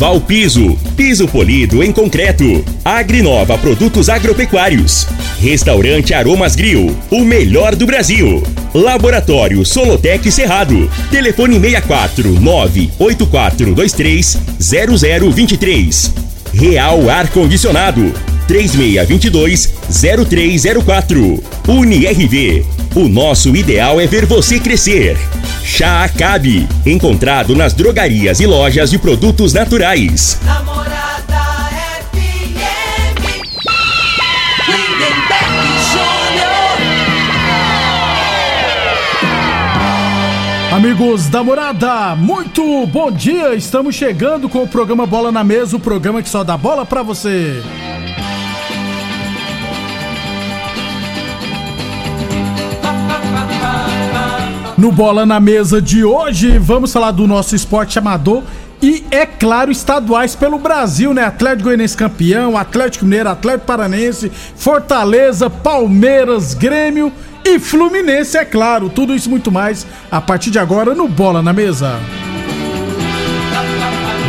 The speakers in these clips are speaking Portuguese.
Valpiso, piso polido em concreto. Agrinova Produtos Agropecuários. Restaurante Aromas Grill, o melhor do Brasil. Laboratório Solotec Cerrado. Telefone 64 98423 0023. Real Ar Condicionado. 3622-0304. UniRV. O nosso ideal é ver você crescer. Chá Acabe. Encontrado nas drogarias e lojas de produtos naturais. Namorada FM. Lindenberg Júnior. Amigos da morada, muito bom dia! Estamos chegando com o programa Bola na Mesa o programa que só dá bola pra você. No Bola na Mesa de hoje, vamos falar do nosso esporte amador e, é claro, estaduais pelo Brasil, né? Atlético Goianiense campeão, Atlético Mineiro, Atlético Paranense, Fortaleza, Palmeiras, Grêmio e Fluminense, é claro. Tudo isso e muito mais a partir de agora no Bola na Mesa.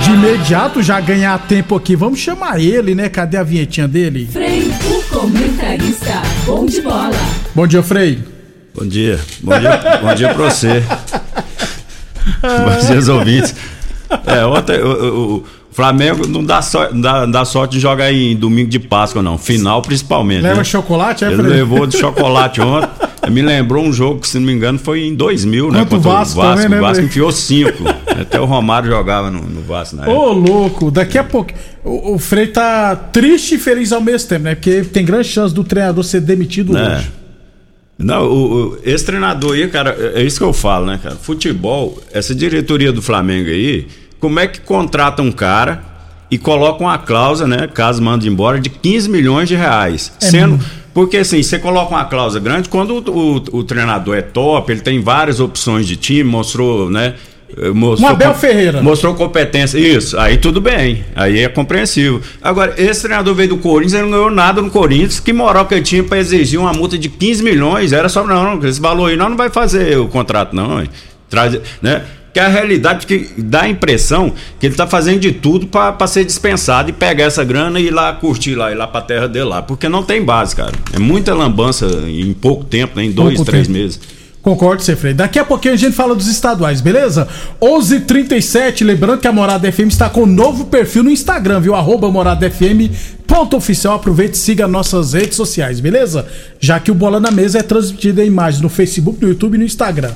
De imediato, já ganhar tempo aqui, vamos chamar ele, né? Cadê a vinhetinha dele? Frei, o comentarista. Bom de bola. Bom dia, Frei. Bom dia. Bom dia, bom dia pra você. Bom dia, aos ouvintes. É, ontem o, o- o Flamengo não dá, sorte, não, dá, não dá sorte de jogar em domingo de Páscoa, não. Final, principalmente. Leva né? chocolate, é, Ele levou de chocolate ontem. Me lembrou um jogo que, se não me engano, foi em 2000, né? Contra o Vasco também, né, o Vasco Frei? enfiou cinco. Até o Romário jogava no, no Vasco na época. Ô, louco, daqui a pouco. O, o Frei tá triste e feliz ao mesmo tempo, né? Porque tem grande chance do treinador ser demitido É. hoje. Não, o, o- esse treinador aí, cara, é é isso que eu falo, né, cara? Futebol, essa diretoria do Flamengo aí, como é que contrata um cara e coloca uma cláusula, né, caso mande embora, de 15 milhões de reais? É sendo. muito. Porque assim, você coloca uma cláusula grande, quando o, o- o treinador é top, ele tem várias opções de time, mostrou, né? Eh, Mostrou Um Abel Ferreira. Mostrou competência. Isso, aí tudo bem. Aí é compreensível. Agora, esse treinador veio do Corinthians, ele não ganhou nada no Corinthians. Que moral que ele tinha pra exigir uma multa de 15 milhões? Era só, não, não, esse valor aí nós não vai fazer o contrato, não. Traz, né? Que a realidade que dá a impressão que ele tá fazendo de tudo pra pra ser dispensado e pegar essa grana e ir lá curtir lá, ir lá pra terra dele lá. Porque não tem base, cara. É muita lambança em pouco tempo, né? em dois, Pouco três tempo. meses. Concordo, você, Frei. Daqui a pouquinho a gente fala dos estaduais, beleza? 11:37 h 37 lembrando que a Morada FM está com um novo perfil no Instagram, viu? Arroba Morada FM, ponto oficial. Aproveite e siga nossas redes sociais, beleza? Já que o Bola na Mesa é transmitido em imagens no Facebook, no YouTube e no Instagram.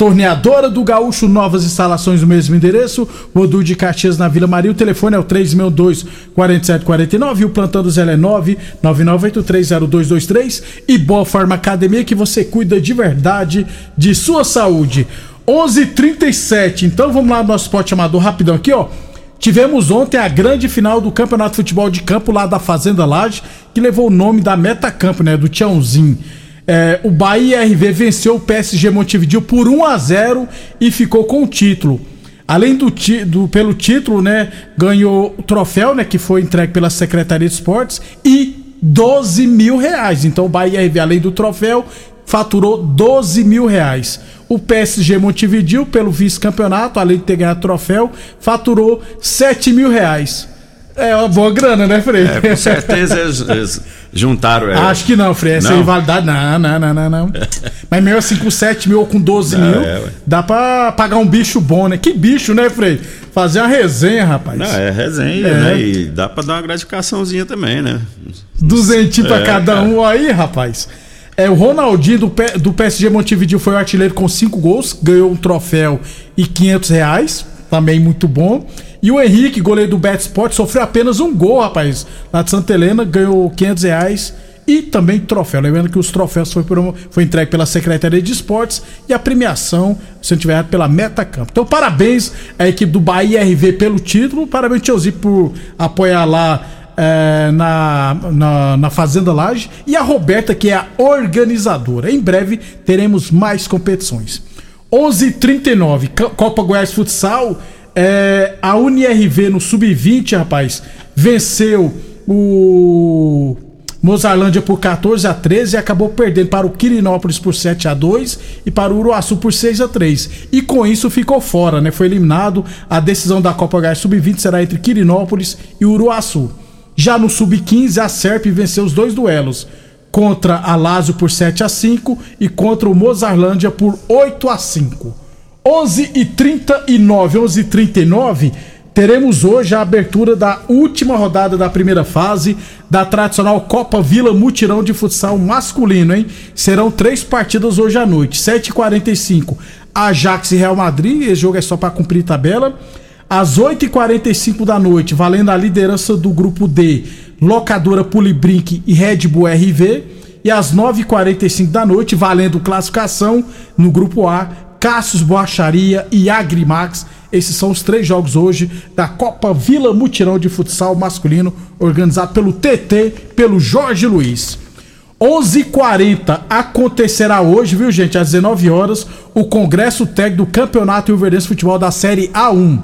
Torneadora do Gaúcho, novas instalações no mesmo endereço. Rodu de Caxias na Vila Maria. O telefone é o 362-4749 e o plantão do Zé é 999830223. E Boa Farma Academia que você cuida de verdade de sua saúde. 11:37. Então vamos lá no nosso esporte amador rapidão aqui, ó. Tivemos ontem a grande final do Campeonato de Futebol de Campo lá da Fazenda Laje, que levou o nome da Metacampo, né, do Tiãozinho. É, o Bahia RV venceu o PSG Montevideo por 1 a 0 e ficou com o título. Além do, ti- do- pelo título, né, ganhou o troféu, né, que foi entregue pela Secretaria de Esportes e 12 mil reais. Então o Bahia RV, além do troféu, faturou 12 mil reais. O PSG Montevideo, pelo vice-campeonato, além de ter ganhado troféu, faturou 7 mil reais. É uma boa grana, né, Frei? É, com certeza eles, eles juntaram. é, Acho que não, Frei. Essa Não? rivalidade, não, não, não, não, não. Mas mesmo assim, com 7 mil ou com 12 Não, mil, é, dá pra pagar um bicho bom, né? Que bicho, né, Frei? Fazer uma resenha, rapaz. Não, é resenha, É. né? E dá pra dar uma gratificaçãozinha também, né? Duzentinho pra É, cada cara. um aí, rapaz. É, o Ronaldinho do, P- do PSG Montevideo foi o artilheiro com cinco gols, ganhou um troféu e 500 reais, também muito bom. E o Henrique, goleiro do Bet Sport, sofreu apenas um gol, rapaz, lá de Santa Helena, ganhou 500 reais e também troféu. Lembrando que os troféus foi, por- foi entregue pela Secretaria de Esportes e a premiação, se não tiver errado, pela Metacampo. Então, parabéns à equipe do Bahia RV pelo título, parabéns, Tiozinho, por apoiar lá é, na, na, na Fazenda Laje e a Roberta, que é a organizadora. Em breve teremos mais competições. 11:39 Co- Copa Goiás Futsal. É, a UniRV no Sub-20, rapaz, venceu o Mozarlândia por 14 a 13 e acabou perdendo para o Quirinópolis por 7 a 2 e para o Uruaçu por 6 a 3. E com isso ficou fora, né? Foi eliminado. A decisão da Copa Goiás Sub-20 será entre Quirinópolis e Uruaçu. Já no Sub-15, a Serp venceu os dois duelos. Contra a Lazio por 7 a 5 e contra o Mozarlândia por 8 a 5. 11 e 39, 11 e 39, teremos hoje a abertura da última rodada da primeira fase da tradicional Copa Vila Mutirão de Futsal masculino, hein? Serão três partidas hoje à noite, 7h45, Ajax e Real Madrid, esse jogo é só para cumprir tabela. Às 8h45 da noite, valendo a liderança do grupo D, Locadora Polibrink e Red Bull RV. E às 9h45 da noite, valendo classificação no grupo A, Cassius Boacharia e Agrimax. Esses são os três jogos hoje da Copa Vila Mutirão de Futsal Masculino, organizado pelo TT, pelo Jorge Luiz. 11:40 acontecerá hoje, viu gente, às 19 horas, o Congresso Técnico do Campeonato Rio Verdense de Futebol da Série A1.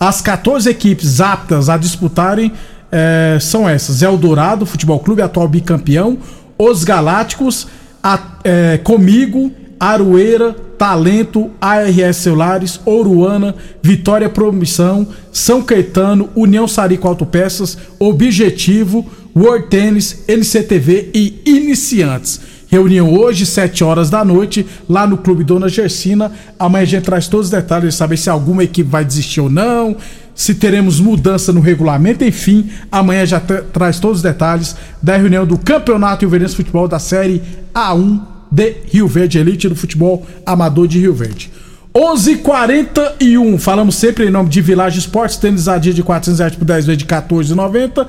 As 14 equipes aptas a disputarem eh, são essas: Eldorado Futebol Clube, atual bicampeão, Os Galácticos, a- eh, Comigo, Aroeira, Talento, ARS Celulares, Ouruana, Vitória Promissão, São Caetano, União Sarico Autopeças, Objetivo, World Tennis, NCTV e Iniciantes. Reunião hoje, 7 horas da noite, lá no Clube Dona Gersina. Amanhã a gente traz todos os detalhes, saber se alguma equipe vai desistir ou não, se teremos mudança no regulamento, enfim. Amanhã já tra- traz todos os detalhes da reunião do Campeonato de Futebol da Série A1 de Rio Verde, elite do futebol amador de Rio Verde. 11:41 falamos sempre em nome de Village Esportes, tênis a dia de 400 reais por 10 vezes de 14,90.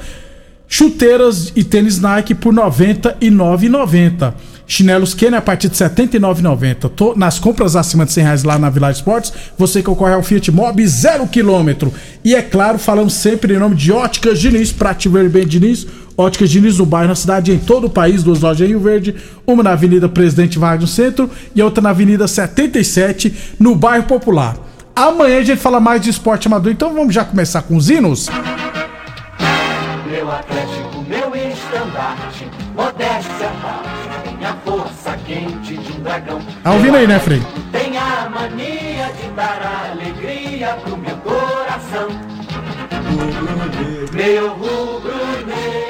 Chuteiras e tênis Nike por R$ 99,90. Chinelos Kenner a partir de R$ 79,90. Tô- Nas compras acima de 100 reais lá na Village Sports, você concorre ao Fiat Mobi 0 km. E é claro, falamos sempre em nome de Óticas Diniz, pra te ver bem Diniz. Óticas Diniz no bairro, na cidade, em todo o país, duas lojas em Rio Verde, uma na Avenida Presidente Vargas no centro e outra na Avenida 77, no bairro Popular. Amanhã a gente fala mais de esporte amador, então vamos já começar com os hinos? Meu Atlético, meu estandarte, modéstia parte, minha força quente de um dragão. Tá ouvindo aí, né, Frei? Tem a mania de dar alegria pro meu coração. Meu rubro-negro.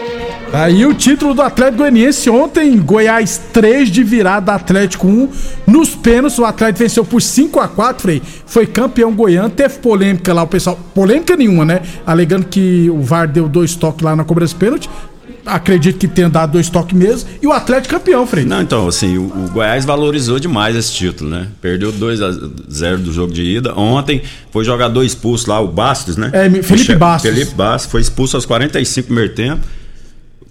Aí o título do Atlético Goianiense ontem, Goiás 3 de virada Atlético 1. Nos pênaltis, o Atlético venceu por 5 a 4 Frei. Foi campeão goiano, teve polêmica lá, o pessoal. Polêmica nenhuma, né? Alegando que o VAR deu dois toques lá na cobrança de pênalti. Acredito que tenha dado dois toques mesmo. E o Atlético campeão, Frei. Não, então, assim, o, o Goiás valorizou demais esse título, né? Perdeu 2 a 0 do jogo de ida. Ontem foi jogador expulso lá, o Bastos, né? É, Felipe Bastos. Felipe Bastos foi expulso aos 45 do primeiro tempo.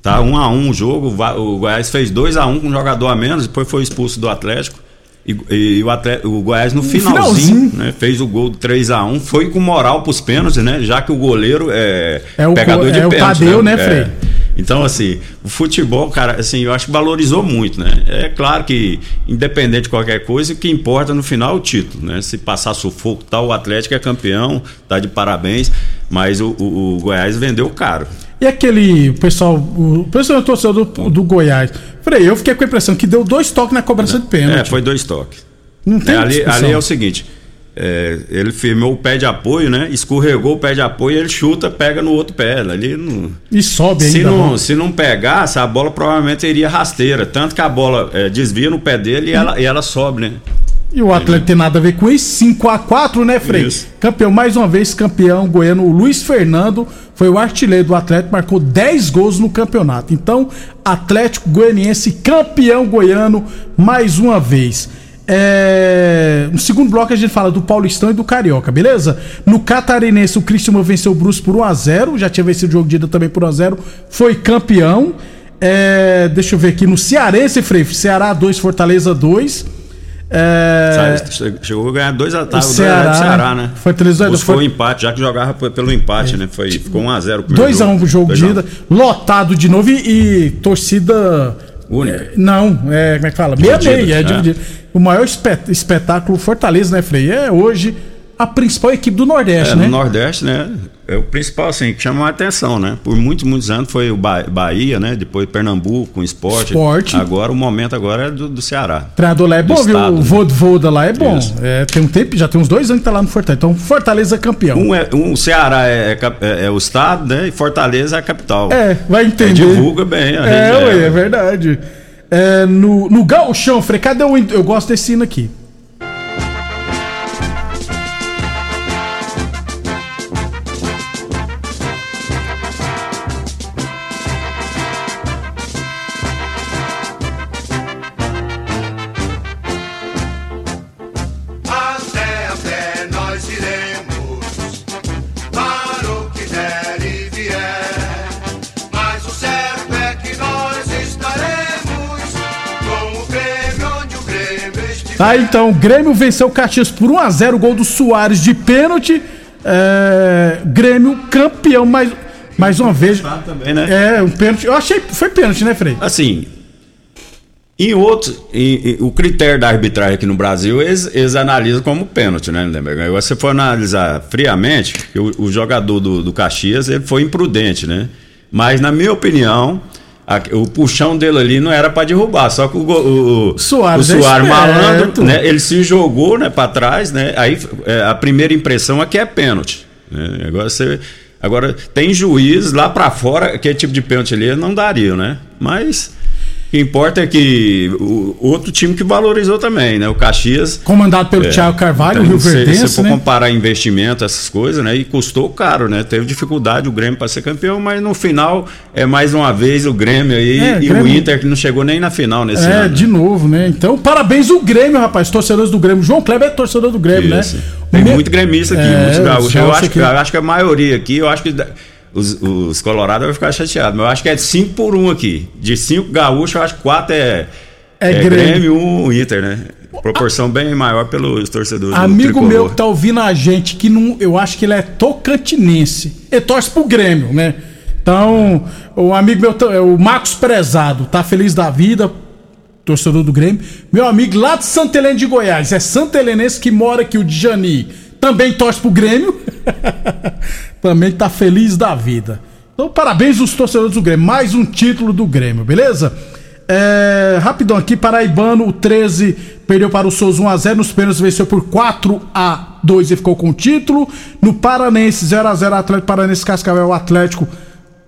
Tá 1 a 1 o jogo, o o Goiás fez 2 a 1 com um jogador a menos, depois foi expulso do Atlético. E, e o, Atlético, o Goiás no finalzinho, finalzinho. né, fez o gol do 3 a 1 foi com moral pros pênaltis, né? Já que o goleiro é, É o pegador de é o pênalti. Tadeu, né, É. Frei? Então, assim, o futebol, cara, assim, eu acho que valorizou muito, né? É claro que, independente de qualquer coisa, o que importa no final é o título, né? Se passar sufoco e tal, o Atlético é campeão, tá de parabéns, mas o, o- o Goiás vendeu caro. E aquele pessoal, o pessoal torcedor do, do Goiás. Frei, eu fiquei com a impressão que deu dois toques na cobrança de pênalti. É, foi dois toques. Não tem É, ali, ali é o seguinte. é, ele firmou o pé de apoio, né? Escorregou o pé de apoio, ele chuta, pega no outro pé. Ali não. E sobe ainda. Se não, né? se não pegasse, a bola provavelmente iria rasteira. Tanto que a bola é, desvia no pé dele e ela, e ela sobe, né? E o Atlético tem nada a ver com isso. 5x4, né, Frei? Isso. Campeão, mais uma vez, campeão goiano. O Luiz Fernando foi o artilheiro do Atlético, marcou 10 gols no campeonato. Então, Atlético Goianiense, campeão goiano, mais uma vez. É... No segundo bloco a gente fala do Paulistão e do Carioca, beleza? No Catarinense, o Cristiano venceu o Bruce por 1x0. Já tinha vencido o jogo de ida também por 1x0. Foi campeão. É... Deixa eu ver aqui. No Cearense, Frei, Ceará 2, Fortaleza 2. É... Sabe, Chegou a ganhar dois O ataques do Ceará, Ceará, né? Fortaleza Buscou foi- o empate, já que jogava pelo empate, né? Foi, ficou 1x0 2x1 pro jogo de ida, lotado de novo e, e torcida. Única. é, Não, é, como é que fala? Meia Dividida, meia, é é. dividido. O maior espet- espetáculo Fortaleza, né, Frei? É hoje a principal equipe do Nordeste, É, né? no Nordeste, né? É o principal, assim, que chamou a atenção, né? Por muitos, muitos anos foi o Ba- Bahia, né? Depois Pernambuco, com esporte. Esporte. Agora, o momento agora é do, do Ceará. O treinador lá é bom, viu? O né? Voda lá é bom. É, tem um tempo, já tem uns dois anos que tá lá no Fortaleza. Então, Fortaleza é campeão. Um é, um, o Ceará é, é é- é o estado, né? E Fortaleza é a capital. É, vai entender. divulga bem a É, ué, é verdade. É, no, no Gauchão, Frei, cadê o. Eu gosto desse hino aqui. Estiver. Tá, então, o Grêmio venceu o Caxias por 1x0, gol do Soares de pênalti. É, Grêmio campeão mais, mais uma vez. Também, né? É, um pênalti. Eu achei foi pênalti, né, Frei? Assim, em outros, o critério da arbitragem aqui no Brasil, eles, eles analisam como pênalti, né, Lindenberg? Agora, se você for analisar friamente, o, o jogador do, do Caxias, ele foi imprudente, né? Mas, na minha opinião, o puxão dele ali não era pra derrubar, só que o, o, Soares o é Soares malandro, né? Ele se jogou, né, para trás, né? Aí é, a primeira impressão é que é pênalti. né? Agora você agora tem juiz lá pra fora, aquele tipo de pênalti ali não daria, né? Mas que importa é que o outro time que valorizou também, né? O Caxias Comandado pelo é. Thiago Carvalho, Então, Rio se- Se Verdense, for né? comparar investimento, essas coisas, né? E custou caro, né? Teve dificuldade o Grêmio para ser campeão, mas no final é mais uma vez o Grêmio aí É, e Grêmio- o Inter que não chegou nem na final nesse É, ano. de novo, né? Então, parabéns o Grêmio, rapaz. Torcedores do Grêmio. João Kleber é torcedor do Grêmio, Isso. né? Tem Me- muito gremista aqui, É, muitos os gaúchos. Eu acho, aqui. eu acho que a maioria aqui, eu acho que os, os colorados vão ficar chateados, mas eu acho que é 5 por 1 um aqui. De 5 gaúchos, eu acho que 4 é, É é Grêmio. Grêmio e um Inter, né? Proporção bem maior pelos torcedores do Amigo meu que tá ouvindo a gente, que não, eu acho que ele é tocantinense. Ele torce pro Grêmio, né? Então, o amigo meu, é o Marcos Prezado, tá feliz da vida, torcedor do Grêmio. Meu amigo lá de Santa Helena de Goiás, é Santa Helenense que mora aqui, o Djani, também torce pro Grêmio. também tá feliz da vida. Então, parabéns aos torcedores do Grêmio. Mais um título do Grêmio, beleza? É, rapidão aqui, Paraibano, o 13 perdeu para o Souza 1x0. Nos pênaltis venceu por 4x2 e ficou com o título. No Paranense, 0x0 Atlético Paranense Cascavel, o Atlético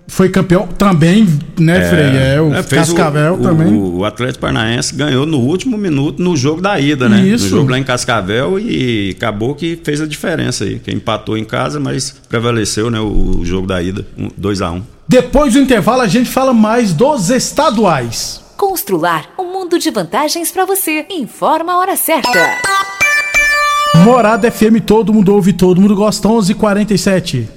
foi campeão também, né, Frei? É, o É, Cascavel o, também. O, o Atlético Paranaense ganhou no último minuto no jogo da ida, né? Isso. No jogo lá em Cascavel e acabou que fez a diferença aí. Que empatou em casa, mas prevaleceu, né? O, o jogo da ida, 2x1. Depois do intervalo, a gente fala mais dos estaduais. Constrular um mundo de vantagens para você. Informa a hora certa. Morada FM, todo mundo ouve, todo mundo gosta, 11:47.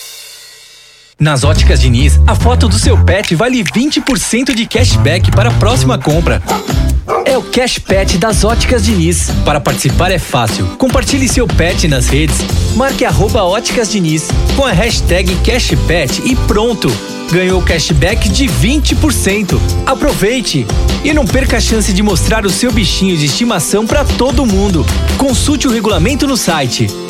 Nas óticas Diniz, a foto do seu pet vale 20% de cashback para a próxima compra. É o Cash Pet das óticas Diniz. Para participar é fácil. Compartilhe seu pet nas redes, marque arroba óticas com a hashtag CashPet e pronto! Ganhou cashback de 20%. Aproveite! E não perca a chance de mostrar o seu bichinho de estimação para todo mundo. Consulte o regulamento no site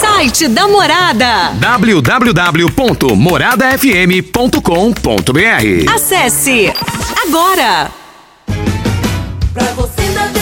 Site da Morada. www.moradafm.com.br Acesse agora. Pra você navegar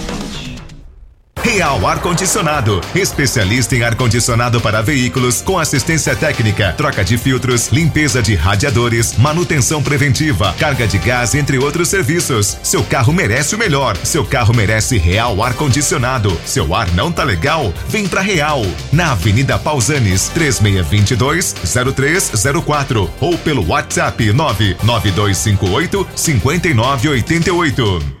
Real Ar Condicionado, especialista em ar condicionado para veículos com assistência técnica, troca de filtros, limpeza de radiadores, manutenção preventiva, carga de gás, entre outros serviços. Seu carro merece o melhor. Seu carro merece Real Ar Condicionado. Seu ar não tá legal? Vem pra Real. Na Avenida Pausanes, 3622 0304 ou pelo WhatsApp 99258 5988.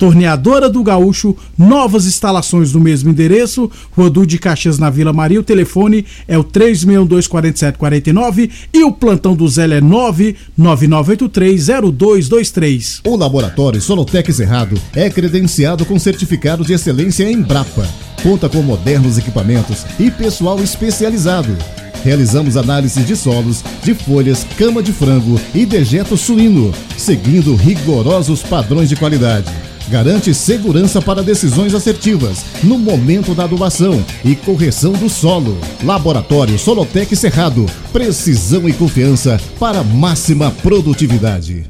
Torneadora do Gaúcho, novas instalações no mesmo endereço, Rodu de Caxias na Vila Maria. O telefone é o 3624749 e o plantão do Zé é 999830223. O laboratório Solotec Cerrado é credenciado com certificado de excelência em Embrapa. Conta com modernos equipamentos e pessoal especializado. Realizamos análises de solos, de folhas, cama de frango e dejeto suíno, seguindo rigorosos padrões de qualidade. Garante segurança para decisões assertivas no momento da adubação e correção do solo. Laboratório Solotec Cerrado. Precisão e confiança para máxima produtividade.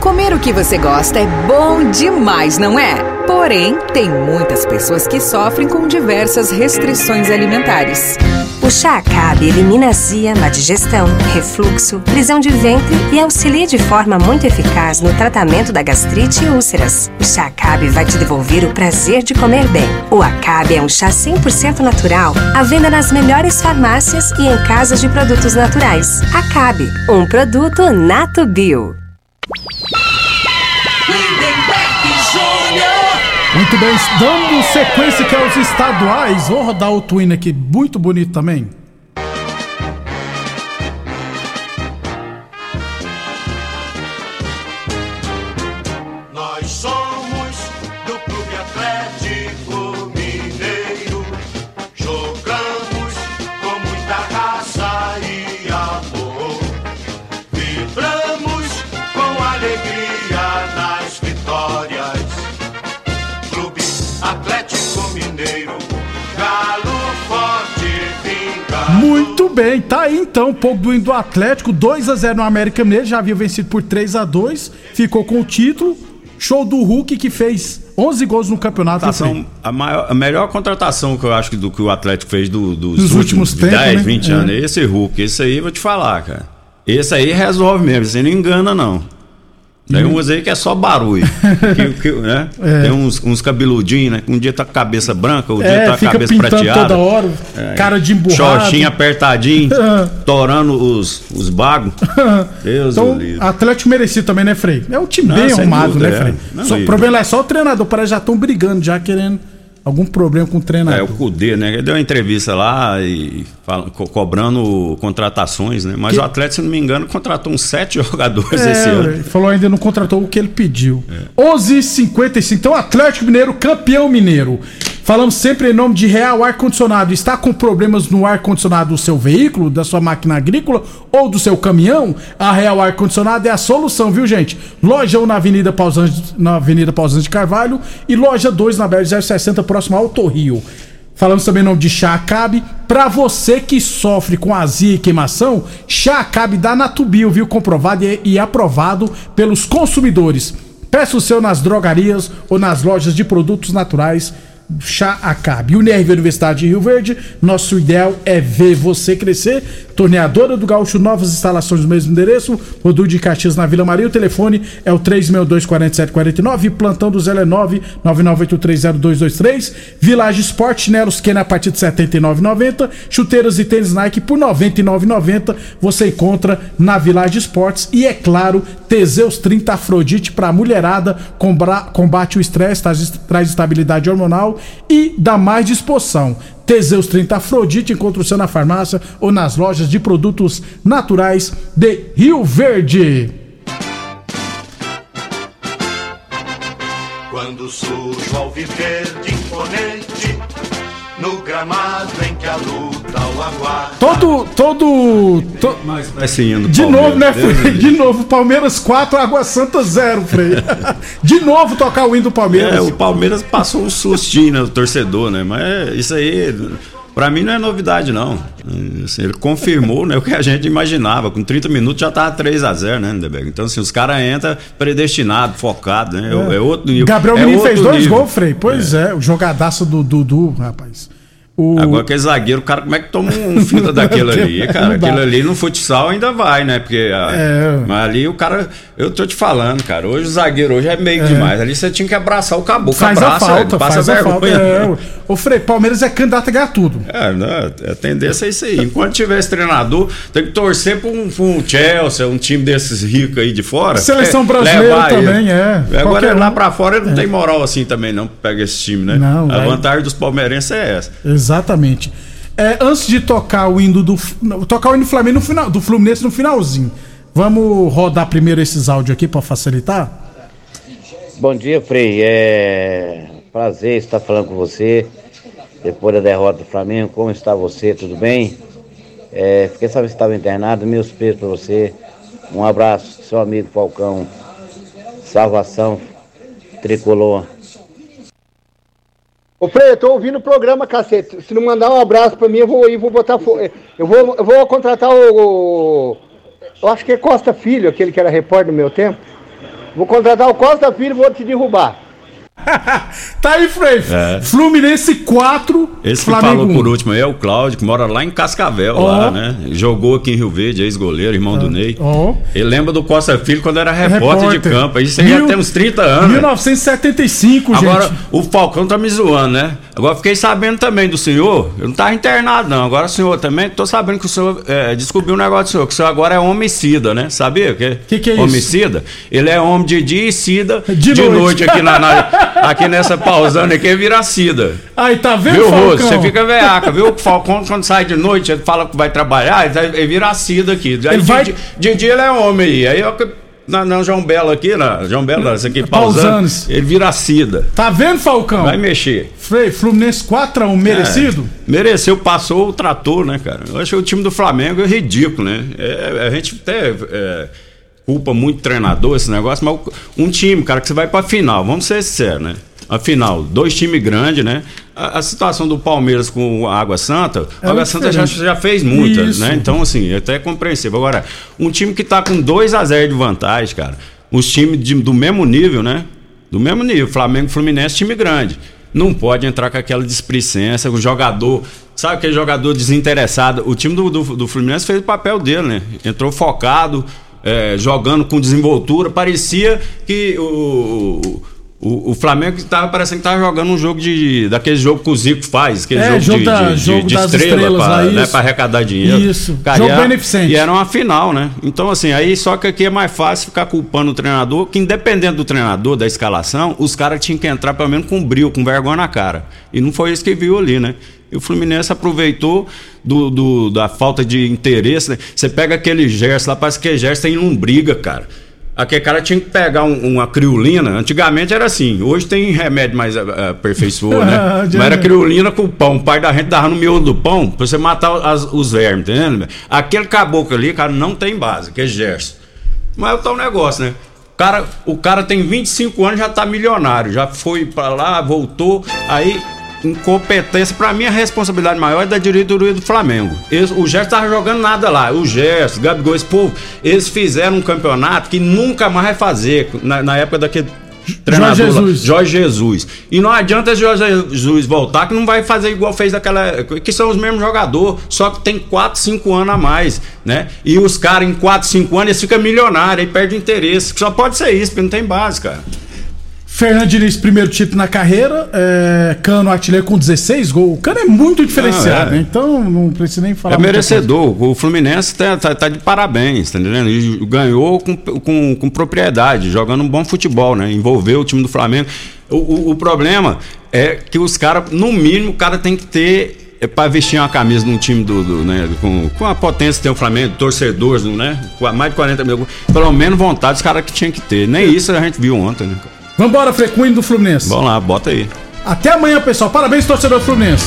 Comer o que você gosta é bom demais, não é? Porém, tem muitas pessoas que sofrem com diversas restrições alimentares. O chá Acabe elimina azia, má digestão, refluxo, prisão de ventre e auxilia de forma muito eficaz no tratamento da gastrite e úlceras. O chá Acabe vai te devolver o prazer de comer bem. O Acabe é um chá 100% natural, à venda nas melhores farmácias e em casas de produtos naturais. Acabe, um produto Nato Bio. Muito bem, dando sequência que aos estaduais, vou rodar o Twin aqui, muito bonito também. Bem, tá aí então, um pouco do Atlético, 2 a 0 no América Mineiro, já havia vencido por 3 a 2 ficou com o título. Show do Hulk que fez 11 gols no campeonato. A, maior- a melhor contratação que eu acho que do que o Atlético fez do- dos Dos últimos últimos, tempos, 10, né? 20 É. anos. Esse Hulk, esse aí vou te falar, cara. Esse aí resolve mesmo, você não engana, não. Tem uns aí que é só barulho. que, que, né? É. Tem uns, uns cabeludinhos, né? Um dia tá com a cabeça branca, o dia É, tá com a cabeça prateada. toda hora, cara de emburrado. Xoxinho apertadinho, torando os, os bagos. Deus Então. Atlético merecido também, né, Frei? É um time Não, bem arrumado, dúvida, né, é. Frei? Não, Só- o problema é só o treinador, parece que já estão brigando, já querendo algum problema com o É, treinador. o Cudê, né? Ele deu uma entrevista lá e fala- co- cobrando contratações, né? Mas Que- o Atlético, se não me engano, contratou uns sete jogadores É, esse ano. ele falou ainda não contratou o que ele pediu. É. 11:55. Então, Atlético Mineiro, campeão mineiro. Falamos sempre em nome de Real Ar Condicionado. Está com problemas no ar condicionado do seu veículo, da sua máquina agrícola ou do seu caminhão? A Real Ar Condicionado é a solução, viu, gente? Loja 1 na Avenida Pausante, na Avenida Pausante de Carvalho e loja 2 na BR 060, próximo ao Torrio. Falamos também em nome de Chá Acabe. Pra você que sofre com azia e queimação, Chá Acabe da Natubio, viu? Comprovado e, e aprovado pelos consumidores. Peça o seu nas drogarias ou nas lojas de produtos naturais. Chá Acabe. Unirv Universidade de Rio Verde, nosso ideal é ver você crescer. Torneadora do Gaúcho, novas instalações no mesmo endereço. Rodul de Caxias na Vila Maria. O telefone é o 362-4749. Plantão do Zé é 998302223. Village Sport, chinelos Kenner a partir de R$ 79,90. Chuteiras e tênis Nike por R$ 99,90. Você encontra na Village Sports. E é claro, Teseus 30 Afrodite para mulherada. Combate o estresse, traz estabilidade hormonal e dá mais disposição. Teseus 30 Afrodite encontra o seu na farmácia ou nas lojas de produtos naturais de Rio Verde. Quando surge ao viver de imponente, no gramado em que a aguarda. Todo. Todo. to- Esse hino do De Palmeiras, novo, né, Frei? De novo, Palmeiras 4, Água Santa 0, Frei. De novo tocar o hino do Palmeiras. É, o Palmeiras passou um sustinho no torcedor, né? Mas é, isso aí, pra mim, não é novidade, não. Assim, ele confirmou né, o que a gente imaginava. Com 30 minutos já tava 3 a 0 né, Lindeberg? Então, assim, os caras entram predestinados, focados, né? É, é outro nível. Gabriel é Menino fez dois nível. gols, Frei. Pois é, o jogadaço do Dudu, rapaz. O... Agora aquele zagueiro, o cara, como é que toma um fita daquele ali, cara? Aquele ali no futsal ainda vai, né? Porque a- É. mas ali o cara, eu tô te falando, cara, hoje o zagueiro hoje é meio É. demais. Ali você tinha que abraçar o caboclo, Faz a abraça, falta, passa faz a vergonha. falta. É, o- Frei, Palmeiras é candidato a ganhar tudo. É, não, a tendência é isso aí. Enquanto tiver esse treinador, tem que torcer pra um, pra um Chelsea, um time desses ricos aí de fora. Seleção É, brasileira também, é. Agora Qualquer lá um. pra fora ele não tem moral assim também, não, pega esse time, né? Não, a vantagem dos palmeirenses é essa. Exatamente. É, antes de tocar o hino do. Tocar o hino do Flamengo no final, do Fluminense no finalzinho. Vamos rodar primeiro esses áudios aqui pra facilitar? Bom dia, Frei. É prazer estar falando com você depois da derrota do Flamengo. Como está você? Tudo bem? É, fiquei sabendo que estava internado. Meus pesos para você. Um abraço, seu amigo Falcão. Salvação tricolor. Ô Frei, eu tô ouvindo o programa, cacete. Se não mandar um abraço pra mim, eu vou ir, vou botar. fo- Eu vou, eu vou contratar o, o- Eu acho que é Costa Filho, aquele que era repórter no meu tempo. Vou contratar o Costa Filho e vou te derrubar. tá aí, Frei. É. Fluminense 4, Esse que Flamengo falou 1. por último aí é o Cláudio, que mora lá em Cascavel, Ó. lá, né? Jogou aqui em Rio Verde, ex-goleiro, irmão do Ney. Ó. Ele lembra do Costa Filho quando era repórter, de campo. Isso aí Mil- já tem uns 30 anos. né? 1975, Agora, gente. o Falcão tá me zoando, né? Agora fiquei sabendo também do senhor. Eu não tava internado, não. Agora o senhor também, tô sabendo que o senhor é, descobriu um negócio do senhor, que o senhor agora é homicida, né? Sabia? Que, Que que é isso? homicida? Ele é homem de dia e cida de, De noite. noite. aqui, na, na- aqui nessa pausando aqui, vira cida. Aí, tá vendo, Viu, Falcão? Você fica veaca, viu? O Falcão, quando sai de noite, ele fala que vai trabalhar, ele ele vira cida aqui. Aí, Ele de, vai- de, de dia ele é homem aí. Aí eu, na, na João Belo aqui, na João Belo, essa aqui, pausando, Pausanes. ele vira cida. Tá vendo, Falcão? Vai mexer. Frei, Fluminense 4x1, merecido? É, mereceu, passou o trator, né, cara? Eu acho que o time do Flamengo é ridículo, né? É, a gente até é, culpa muito o treinador esse negócio, mas um time, cara, que você vai pra final, vamos ser sinceros, né? A final, dois times grandes, né? A, a situação do Palmeiras com a Água Santa, É a Água Santa já, já fez muitas, Isso. né? Então, assim, é até compreensível. Agora, um time que tá com 2 a 0 de vantagem, cara, os times de- do mesmo nível, né? Do mesmo nível, Flamengo e Fluminense, time grande. Não pode entrar com aquela displicência, o jogador. Sabe aquele jogador desinteressado? O time do, do, do Fluminense fez o papel dele, né? Entrou focado, é, jogando com desenvoltura. Parecia que o. O, o Flamengo estava parecendo que estava jogando um jogo de. daquele jogo que o Zico faz, aquele É, jogo, jogo de, da- de, jogo de, de estrela lá, né, arrecadar dinheiro. Isso, Cara, jogo e beneficente. E era uma final, né? Então, assim, aí só que aqui é mais fácil ficar culpando o treinador, que independente do treinador, da escalação, os caras tinham que entrar pelo menos com brilho, com vergonha na cara. E não foi isso que viu ali, né? E o Fluminense aproveitou do, do- da falta de interesse, né? Você pega aquele Gerson lá, parece que Gerson tem lombriga, cara. Aquele cara tinha que pegar um- uma criolina. Antigamente era assim. Hoje tem remédio mais ah, aperfeiçoou, né? Mas era criolina com pão. O pai da gente dava no miolo do pão pra você matar as- os vermes, entendendo? Aquele caboclo ali, cara, não tem base, que é Gerson. Mas é o tal negócio, né? O cara, o cara tem 25 anos já tá milionário. Já foi pra lá, voltou. Aí, incompetência. Pra mim, a responsabilidade maior é da diretoria do Flamengo. Eles- o Gerson tava jogando nada lá. O Gerson, Gabigol, esse povo, eles fizeram um campeonato que nunca mais vai fazer. Na, na época daquele. Treinador lá, Jesus. Jorge Jesus. E não adianta esse Jorge Jesus voltar que não vai fazer igual fez daquela. Que são os mesmos jogadores, só que tem 4, 5 anos a mais, né? E os caras em 4, 5 anos eles ficam milionários, aí perde o interesse. Só pode ser isso, porque não tem base, cara. Fernando Diniz, primeiro título na carreira. é, Cano, artilheiro com 16 gols. O Cano é muito diferenciado, Não, é. né? Então não precisa nem falar É merecedor. O Fluminense tá, tá- tá de parabéns, tá entendendo? E ganhou com, com, com propriedade, jogando um bom futebol, né? Envolveu o time do Flamengo. O, o- o problema é que os caras, no mínimo, o cara tem que ter. É para vestir uma camisa num time do, do, né, com, com a potência que tem o Flamengo, torcedores, né? Mais de 40 mil. Pelo menos vontade os caras que tinham que ter. Nem isso a gente viu ontem, né? Vambora, Frequênio do Fluminense. Vamos lá, bota aí. Até amanhã, pessoal. Parabéns, torcedor do Fluminense.